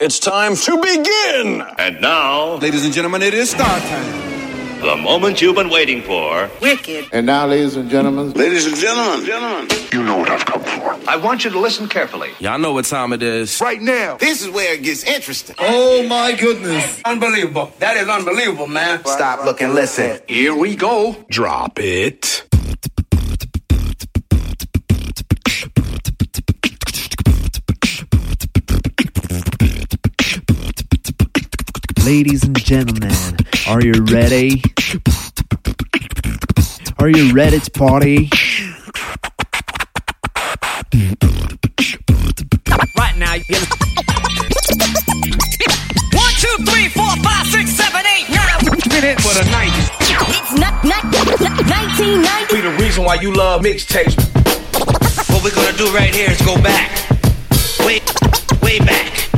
It's time to begin! And now, Ladies and gentlemen, it is star time. the moment you've been waiting for. Wicked. And now, ladies and gentlemen, Ladies and gentlemen, gentlemen, You know what I've come for. I want you to listen carefully. Y'all know what time it is. Right now. this is where it gets interesting. Oh my goodness. Unbelievable. That is unbelievable, man. Stop, look, and listen. Here we go. Drop it. Ladies and gentlemen, are you ready? Are you ready to party? Right now, you One, two, three, four, five, six, seven, eight, nine. Minute for the 90s. It's not, not, not 1990. Be the reason why you love mixtapes. What we're gonna do right here is go back. Way, way back. Back, back,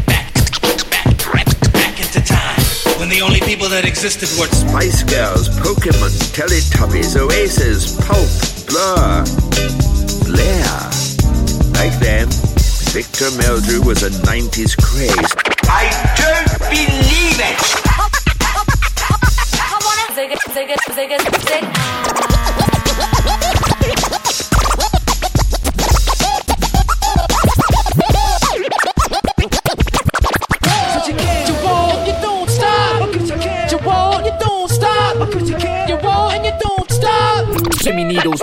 When the only people that existed were Spice Girls, Pokemon, Teletubbies, Oasis, Pulp, Blur, Blair. Back then, Victor Meldrew was a 90s craze. I don't believe it! Needles.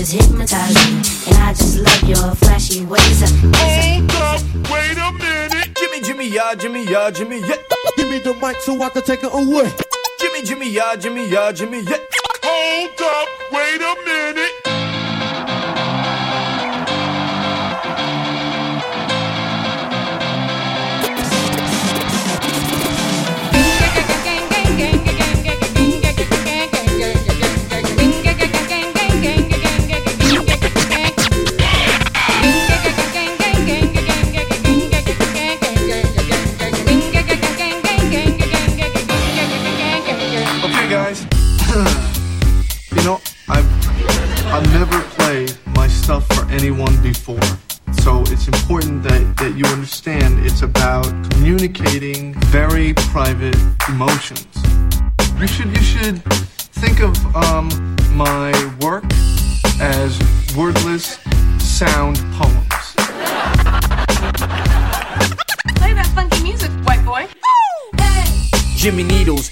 just hypnotize me. And I just love your flashy ways. Hold up, wait a minute. Jimmy, Jimmy, yeah, Jimmy, yeah, Jimmy, yeah. Give me the mic so I can take it away. Jimmy, Jimmy, yeah, Jimmy, yeah, Jimmy, yeah. Hold up, wait a minute. Anyone before. So it's important that, that you understand it's about communicating very private emotions. You should you should think of um, my work as wordless sound poems. Play that funky music, white boy. Jimmy Needles.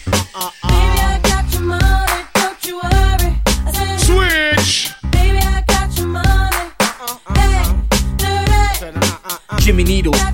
Jimmy Needles.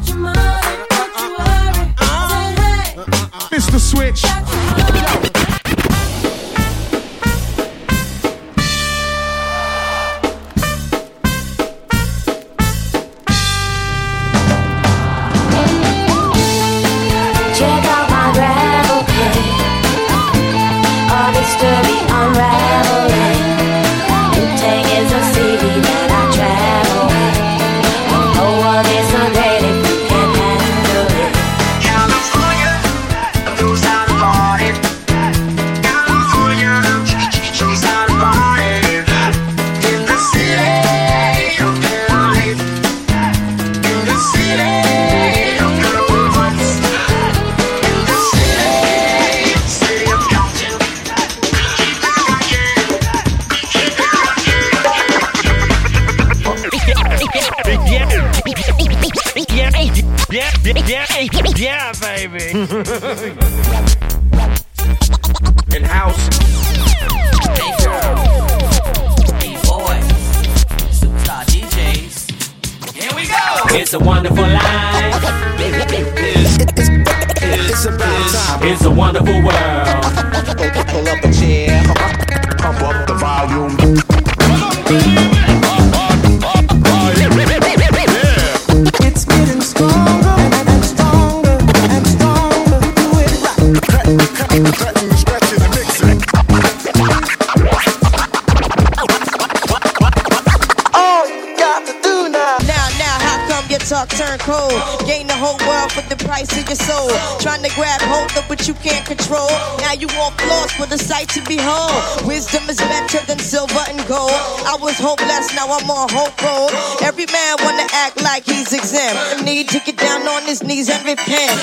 Trying to grab hold of what you can't control. Now you want flaws for the sight to behold. Wisdom is better than silver and gold. I was hopeless, now I'm on hope road. Every man wanna act like he's exempt. Need to get down on his knees and repent.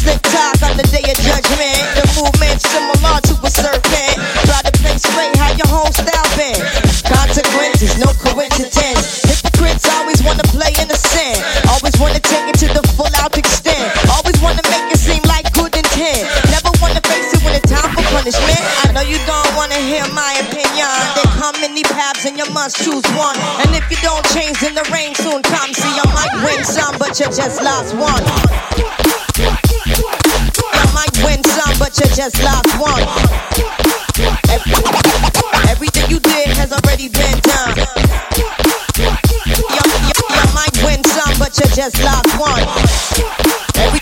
Slip talk on the day of judgment. The movement's similar to a serpent. Try to play straight, how your whole style been. Consequences, no coincidence. Hypocrites always wanna play innocent. Always wanna take it to the punishment. I know you don't wanna hear my opinion. There come many paths and you must choose one. And if you don't change, then the rain soon comes. See, you might win some, but you just lost one. You might win some, but you just lost one. Every- Everything you did has already been done. You, you, you might win some, but you just lost one. Every,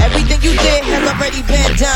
everything you did has already been done.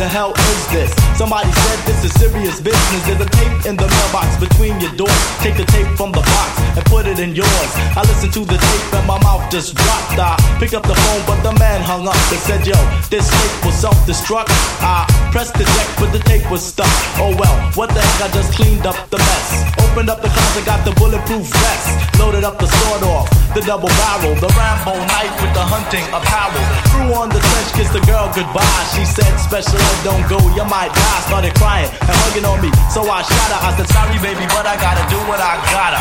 The hell is this? Somebody said this is serious business. There's a tape in the mailbox between your doors. Take the tape from the box and put it in yours. I listened to the tape and my mouth just dropped. I picked up the phone, but the man hung up and said, Yo, this tape was self-destruct. I pressed the deck, but the tape was stuck. Oh well, what the heck? I just cleaned up the mess. Opened up the closet, got the bulletproof vest. Loaded up the sword off, the double barrel, the Rambo knife with the hunting apparel. Threw on the trench, kissed the girl goodbye. She said, Special ed, don't go, you might die. Started crying and hugging on me, so I shot her. I said, Sorry, baby, but I gotta do what I gotta.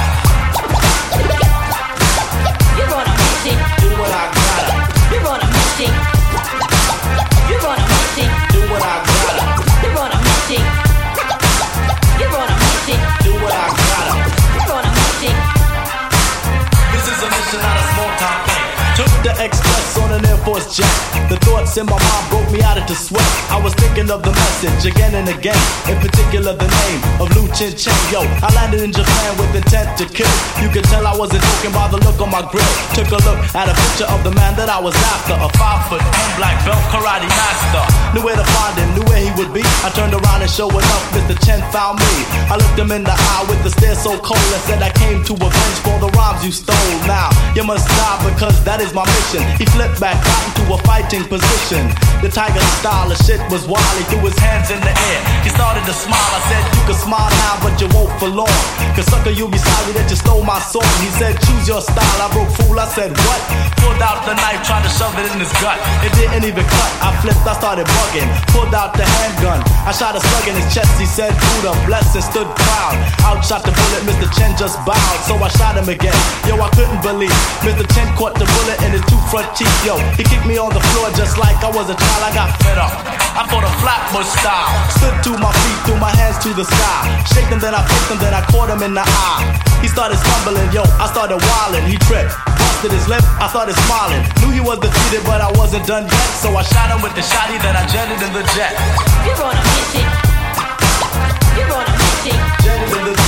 You're gonna miss it. Do what I gotta. You're gonna miss it. You're gonna miss it. Do what I gotta. You're gonna miss it. You're gonna miss it. Do what I gotta. You're gonna miss it. This is a mission, not a small time thing. Took the express on an Air Force jet. The thoughts in my mind broke me out into sweat. I was thinking of the message again and again. In particular, the name of Lu Chin Chen. Yo, I landed in Japan with intent to kill. You could tell I wasn't joking by the look on my grill. Took a look at a picture of the man that I was after. A five foot ten black belt karate master. Knew where to find him, knew where he would be. I turned around and showing up, Mr. Chen found me. I looked him in the eye with the stare so cold and said I came to avenge for the rhymes you stole. Now you must die because that is my mission. He flipped back out into a fighting position. The tiger style of shit was wild. He threw his hands in the air. He started to smile. I said, You can smile now, but you won't for long. Cause sucker, you'll be sorry that you stole my song. He said, Choose your style. I broke fool. I said, What? Pulled out the knife, tried to shove it in his gut. It didn't even cut. I flipped, I started bugging. Pulled out the handgun. I shot a slug in his chest. He said, Buddha, bless and stood proud. Outshot the bullet. Mr. Chen just bowed. So I shot him again. Yo, I couldn't believe. Mr. Chen caught the bullet in his two front teeth. Yo, he kicked me on the floor just like I was a child. I got fed up. I thought a Flatbush style. Stood to my feet, threw my hands to the sky. Shake him, then I picked him, then I caught him in the eye. He started stumbling, yo, I started wilding. He tripped, busted his lip, I started smiling. Knew he was defeated, but I wasn't done yet. So I shot him with the shotty, then I jetted in the jet. You're gonna miss it. You're gonna miss it. Jetted in the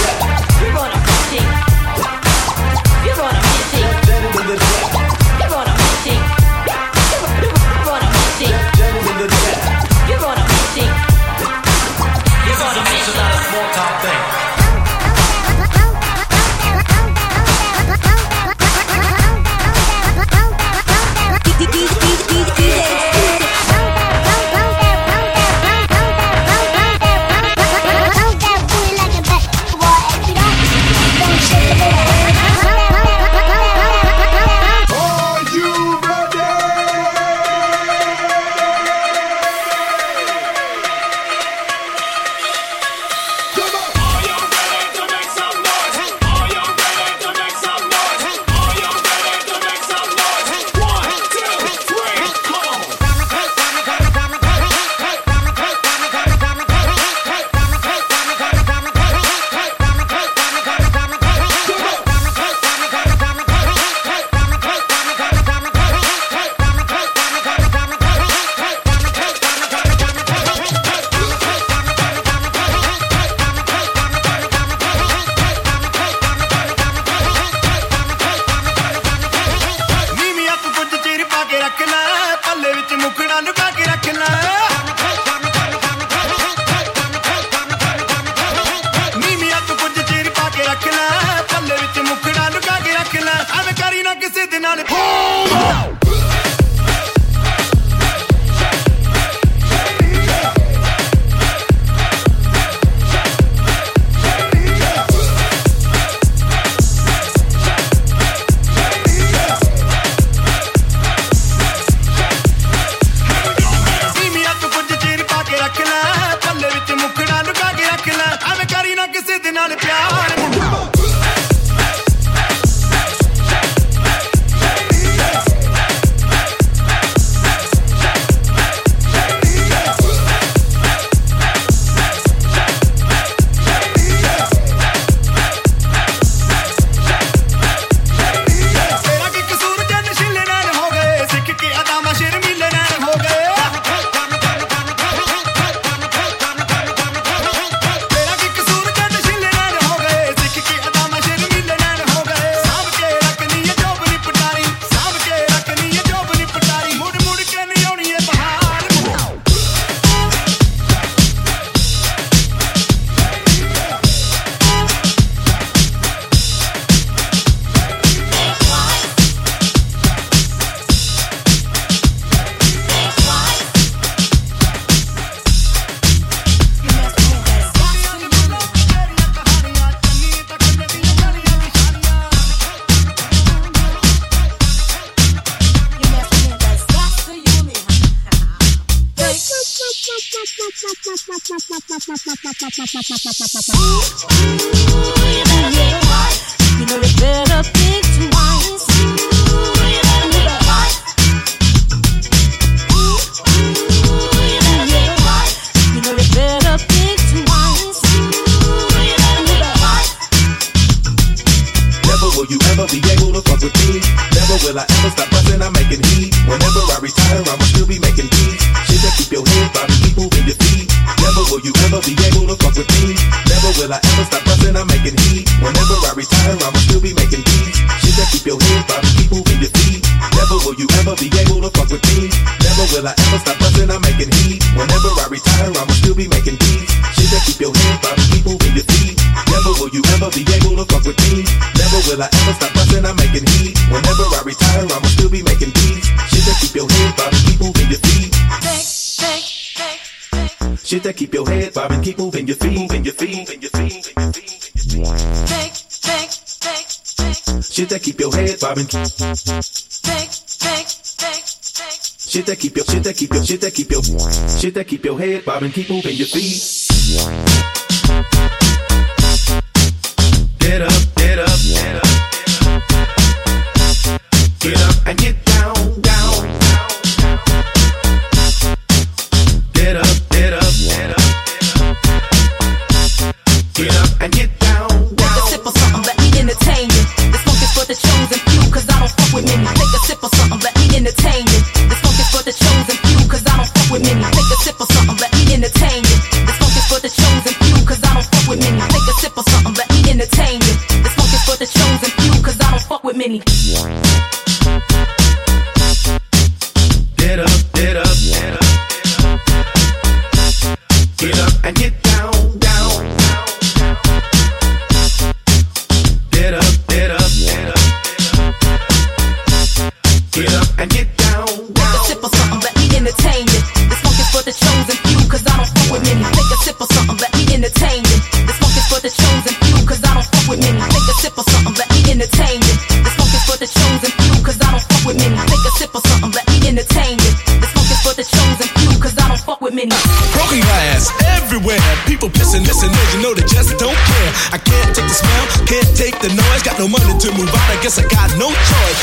pa, pa, pa, pa. Will you ever be able to fuck with me. Never will I ever stop busting, I'm making heat. Whenever I retire, I'ma still be making beats. Shit that keep your head bobbing, keep moving your feet. Never will you ever be able to fuck with me. Never will I ever stop busting, I'm making heat. Whenever I retire, I'ma still be making beats. Shit that keep your head bobbing, keep moving your feet. Shit that keep your head bobbing, keep moving your feet, moving your feet, moving your feet, moving your feet. Shit that keep your head bobbing. Shit that keep your, shit that keep your, shit that keep your, shit that keep your head bobbing, keep moving your feet. Get up, get up, get up. Get up and get down, down. Down. Get up, get up, get up. Get up and get down, Take a sip of something, let me entertain you. This funk for the chosen few, cause I don't fuck with many.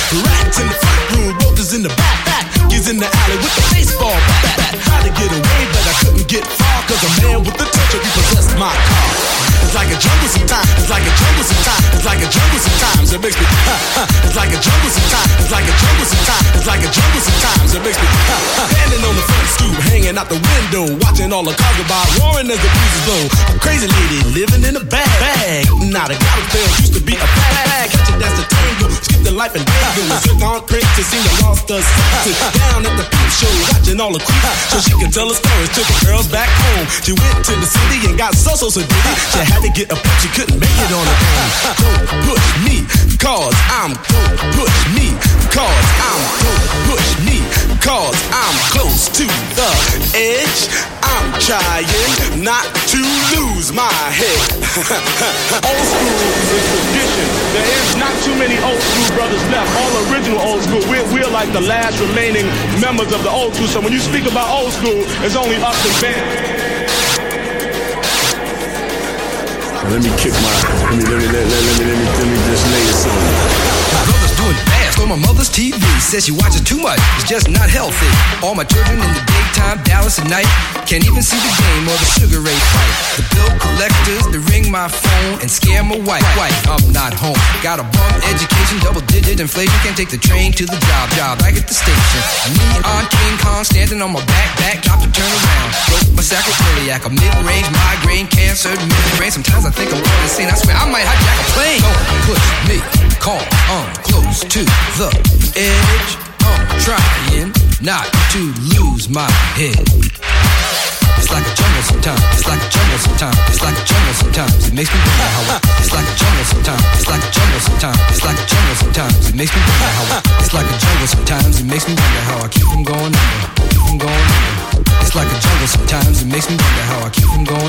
Rats in the front room, roaches in the back. back. He's in the alley with the baseball bat. Tried to get away, but I couldn't get far. Cause a man with the touch of repossessed my car. It's like a jungle sometimes. It's like a jungle sometimes. It's like a jungle sometimes. It makes me ha ha. It's like a jungle sometimes. It's like a jungle sometimes. It's like a jungle sometimes. It makes me ha ha. Standing on the front stoop, hanging out the window, watching all the cars go by, roaring as the breeze is blow. A crazy lady living in a bag. bag. Not a garbage pail used to be a bag. Catch it, that's the tango. Skip the life and dango. Took on crazy, seen the lost us. Down at the peep show, watching all the creeps, so she can tell her stories. Took the girls back home. She went to the city and got so so so dizzy. She had to get a pump, she couldn't make it on her own. Don't push me, cause I'm don't push me, cause I'm don't push me, cause I'm close to the edge. I'm trying not to lose my head. old school is tradition. There is not too many old school brothers left. All original old school. We're, we're like the last remaining members of the old school. So when you speak about old school, it's only us and Ben. Let me kick my. Let me let me let, let, let me let me let me just lay it something. My brother's doing fast on my mother's TV. Says she watches too much, it's just not healthy. All my children in the daytime, Dallas at night. Can't even see the game or the Sugar Ray fight. The bill collectors, they ring my phone and scare my wife. Wife, I'm not home. Got a bum education, double digit inflation. Can't take the train to the job. Job back at the station. Me on King Kong standing on my back, back, top to turn around. Broke my sacroiliac, a mid-range migraine, cancer, mid-brain. Sometimes I think I'm going insane. I swear I might hijack a plane. Don't push me, call, I'm close to the edge. I'm trying not to lose my head. It's like a jungle sometimes. It's like a jungle sometimes. It's like a jungle sometimes. It makes me wonder how. It's like a jungle sometimes. It's like a jungle sometimes. It's like a jungle sometimes. It makes me wonder how It's like a jungle sometimes. It makes me wonder how I keep from going under. Keep from going under. It's like a jungle sometimes. It makes me wonder how I keep from going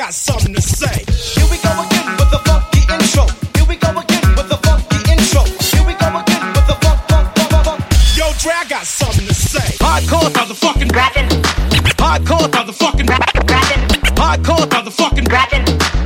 got something to say. Here we go again with the funky intro. Here we go again with the funky intro. Here we go again with the funk, funk, funk, funk. Yo, drag got something to say. Hardcore motherfucking rapping. Hardcore motherfucking rapping. Hardcore motherfucking rapping.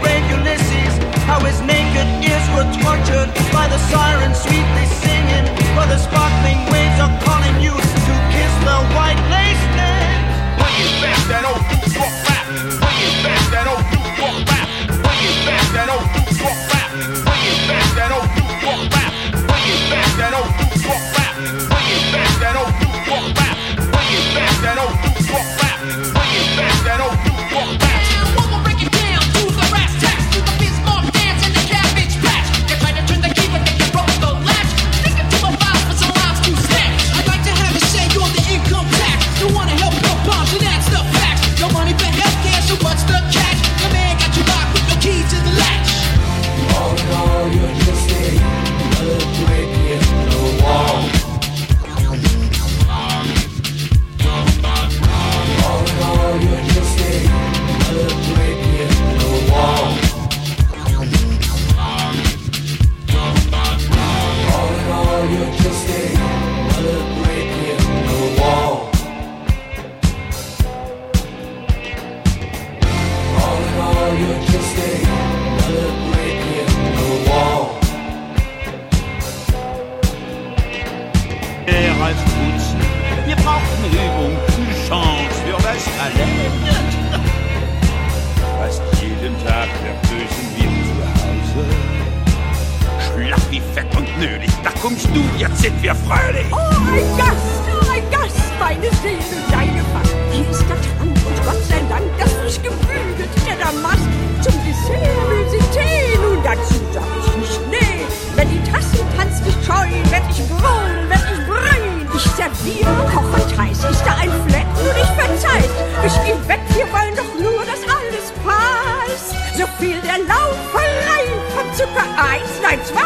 brave Ulysses, how his naked ears were tortured by the sirens sweetly singing by the sparkling wind.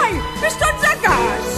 Hi, bist unser Gast.